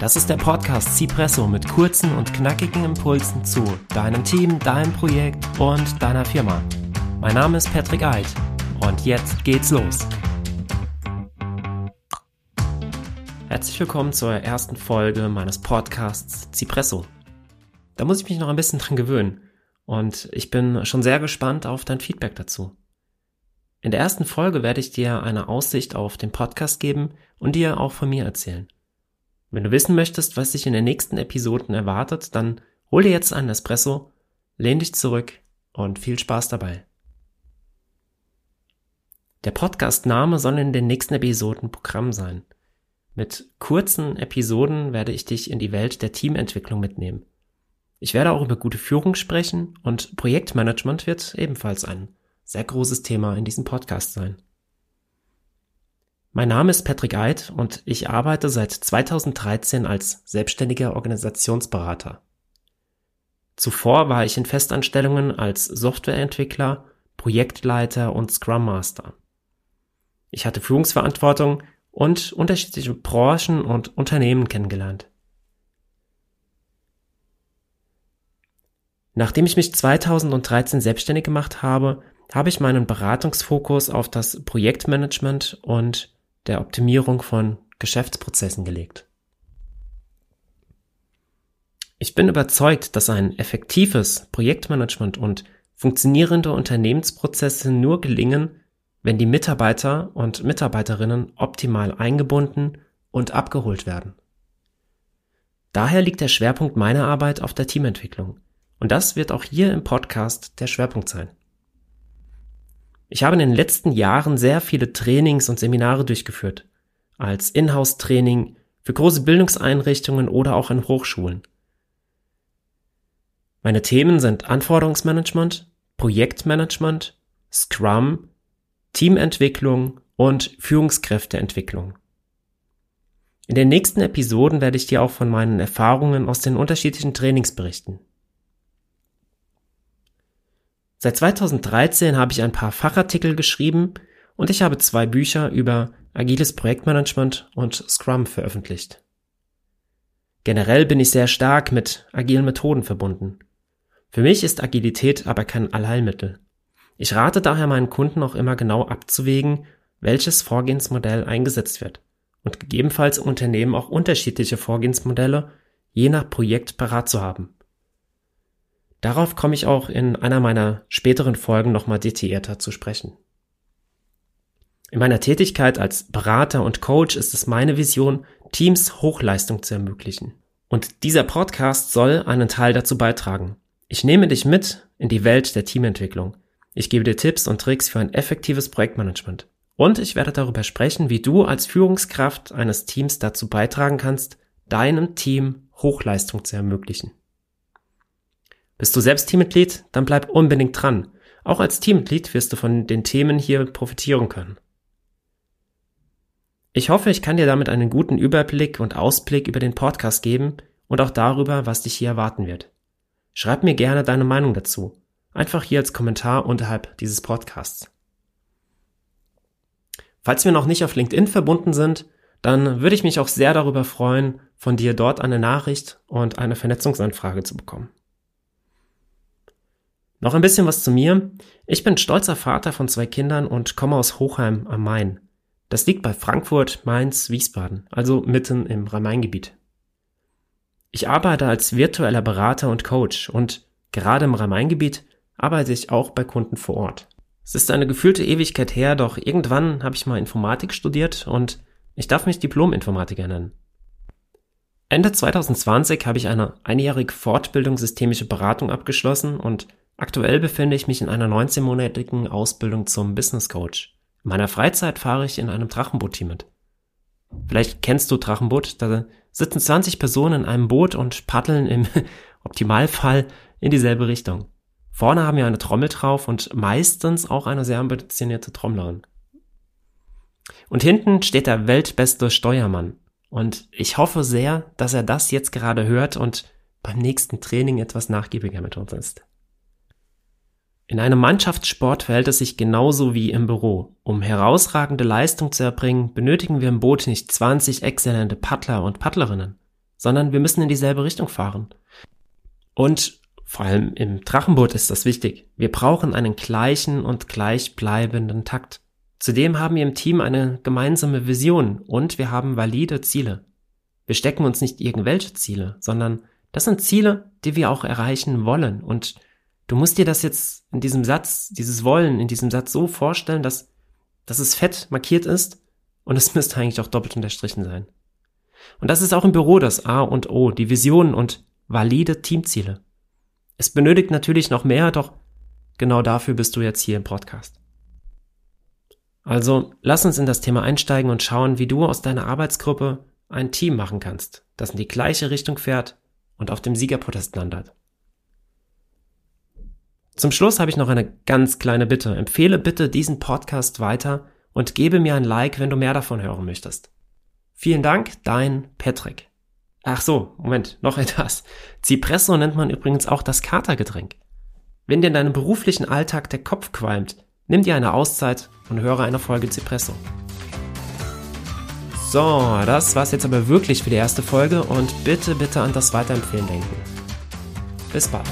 Das ist der Podcast Cipresso mit kurzen und knackigen Impulsen zu deinem Team, deinem Projekt und deiner Firma. Mein Name ist Patrick Eid und jetzt geht's los. Herzlich willkommen zur ersten Folge meines Podcasts Cipresso. Da muss ich mich noch ein bisschen dran gewöhnen und ich bin schon sehr gespannt auf dein Feedback dazu. In der ersten Folge werde ich dir eine Aussicht auf den Podcast geben und dir auch von mir erzählen. Wenn du wissen möchtest, was dich in den nächsten Episoden erwartet, dann hol dir jetzt einen Espresso, lehn dich zurück und viel Spaß dabei. Der Podcast-Name soll in den nächsten Episoden Programm sein. Mit kurzen Episoden werde ich dich in die Welt der Teamentwicklung mitnehmen. Ich werde auch über gute Führung sprechen und Projektmanagement wird ebenfalls ein sehr großes Thema in diesem Podcast sein. Mein Name ist Patrick Eid und ich arbeite seit 2013 als selbstständiger Organisationsberater. Zuvor war ich in Festanstellungen als Softwareentwickler, Projektleiter und Scrum Master. Ich hatte Führungsverantwortung und unterschiedliche Branchen und Unternehmen kennengelernt. Nachdem ich mich 2013 selbstständig gemacht habe, habe ich meinen Beratungsfokus auf das Projektmanagement und der Optimierung von Geschäftsprozessen gelegt. Ich bin überzeugt, dass ein effektives Projektmanagement und funktionierende Unternehmensprozesse nur gelingen, wenn die Mitarbeiter und Mitarbeiterinnen optimal eingebunden und abgeholt werden. Daher liegt der Schwerpunkt meiner Arbeit auf der Teamentwicklung. Und das wird auch hier im Podcast der Schwerpunkt sein. Ich habe in den letzten Jahren sehr viele Trainings und Seminare durchgeführt. Als Inhouse-Training für große Bildungseinrichtungen oder auch in Hochschulen. Meine Themen sind Anforderungsmanagement, Projektmanagement, Scrum, Teamentwicklung und Führungskräfteentwicklung. In den nächsten Episoden werde ich dir auch von meinen Erfahrungen aus den unterschiedlichen Trainings berichten. Seit 2013 habe ich ein paar Fachartikel geschrieben und ich habe zwei Bücher über agiles Projektmanagement und Scrum veröffentlicht. Generell bin ich sehr stark mit agilen Methoden verbunden. Für mich ist Agilität aber kein Allheilmittel. Ich rate daher meinen Kunden auch immer genau abzuwägen, welches Vorgehensmodell eingesetzt wird und gegebenenfalls Unternehmen auch unterschiedliche Vorgehensmodelle je nach Projekt parat zu haben. Darauf komme ich auch in einer meiner späteren Folgen nochmal detaillierter zu sprechen. In meiner Tätigkeit als Berater und Coach ist es meine Vision, Teams Hochleistung zu ermöglichen. Und dieser Podcast soll einen Teil dazu beitragen. Ich nehme dich mit in die Welt der Teamentwicklung. Ich gebe dir Tipps und Tricks für ein effektives Projektmanagement. Und ich werde darüber sprechen, wie du als Führungskraft eines Teams dazu beitragen kannst, deinem Team Hochleistung zu ermöglichen. Bist du selbst Teammitglied? Dann bleib unbedingt dran. Auch als Teammitglied wirst du von den Themen hier profitieren können. Ich hoffe, ich kann dir damit einen guten Überblick und Ausblick über den Podcast geben und auch darüber, was dich hier erwarten wird. Schreib mir gerne deine Meinung dazu. Einfach hier als Kommentar unterhalb dieses Podcasts. Falls wir noch nicht auf LinkedIn verbunden sind, dann würde ich mich auch sehr darüber freuen, von dir dort eine Nachricht und eine Vernetzungsanfrage zu bekommen. Noch ein bisschen was zu mir. Ich bin stolzer Vater von zwei Kindern und komme aus Hochheim am Main. Das liegt bei Frankfurt, Mainz, Wiesbaden, also mitten im Rhein-Main-Gebiet. Ich arbeite als virtueller Berater und Coach und gerade im Rhein-Main-Gebiet arbeite ich auch bei Kunden vor Ort. Es ist eine gefühlte Ewigkeit her, doch irgendwann habe ich mal Informatik studiert und ich darf mich Diplom-Informatiker nennen. Ende 2020 habe ich eine einjährige Fortbildung systemische Beratung abgeschlossen und Aktuell befinde ich mich in einer 19-monatigen Ausbildung zum Business Coach. In meiner Freizeit fahre ich in einem Drachenboot-Team mit. Vielleicht kennst du Drachenboot, da sitzen 20 Personen in einem Boot und paddeln im Optimalfall in dieselbe Richtung. Vorne haben wir eine Trommel drauf und meistens auch eine sehr ambitionierte Trommlerin. Und hinten steht der weltbeste Steuermann. Und ich hoffe sehr, dass er das jetzt gerade hört und beim nächsten Training etwas nachgiebiger mit uns ist. In einem Mannschaftssport verhält es sich genauso wie im Büro. Um herausragende Leistung zu erbringen, benötigen wir im Boot nicht 20 exzellente Paddler und Paddlerinnen, sondern wir müssen in dieselbe Richtung fahren. Und vor allem im Drachenboot ist das wichtig. Wir brauchen einen gleichen und gleichbleibenden Takt. Zudem haben wir im Team eine gemeinsame Vision und wir haben valide Ziele. Wir stecken uns nicht irgendwelche Ziele, sondern das sind Ziele, die wir auch erreichen wollen. Und du musst dir das jetzt in diesem Satz, dieses Wollen in diesem Satz so vorstellen, dass, dass es fett markiert ist und es müsste eigentlich auch doppelt unterstrichen sein. Und das ist auch im Büro das A und O, die Vision und valide Teamziele. Es benötigt natürlich noch mehr, doch genau dafür bist du jetzt hier im Podcast. Also lass uns in das Thema einsteigen und schauen, wie du aus deiner Arbeitsgruppe ein Team machen kannst, das in die gleiche Richtung fährt und auf dem Siegerprotest landet. Zum Schluss habe ich noch eine ganz kleine Bitte. Empfehle bitte diesen Podcast weiter und gebe mir ein Like, wenn du mehr davon hören möchtest. Vielen Dank, dein Patrick. Ach so, Moment, noch etwas. Cipresso nennt man übrigens auch das Katergetränk. Wenn dir in deinem beruflichen Alltag der Kopf qualmt, nimm dir eine Auszeit und höre eine Folge Cipresso. So, das war's jetzt aber wirklich für die erste Folge und bitte, bitte an das Weiterempfehlen denken. Bis bald.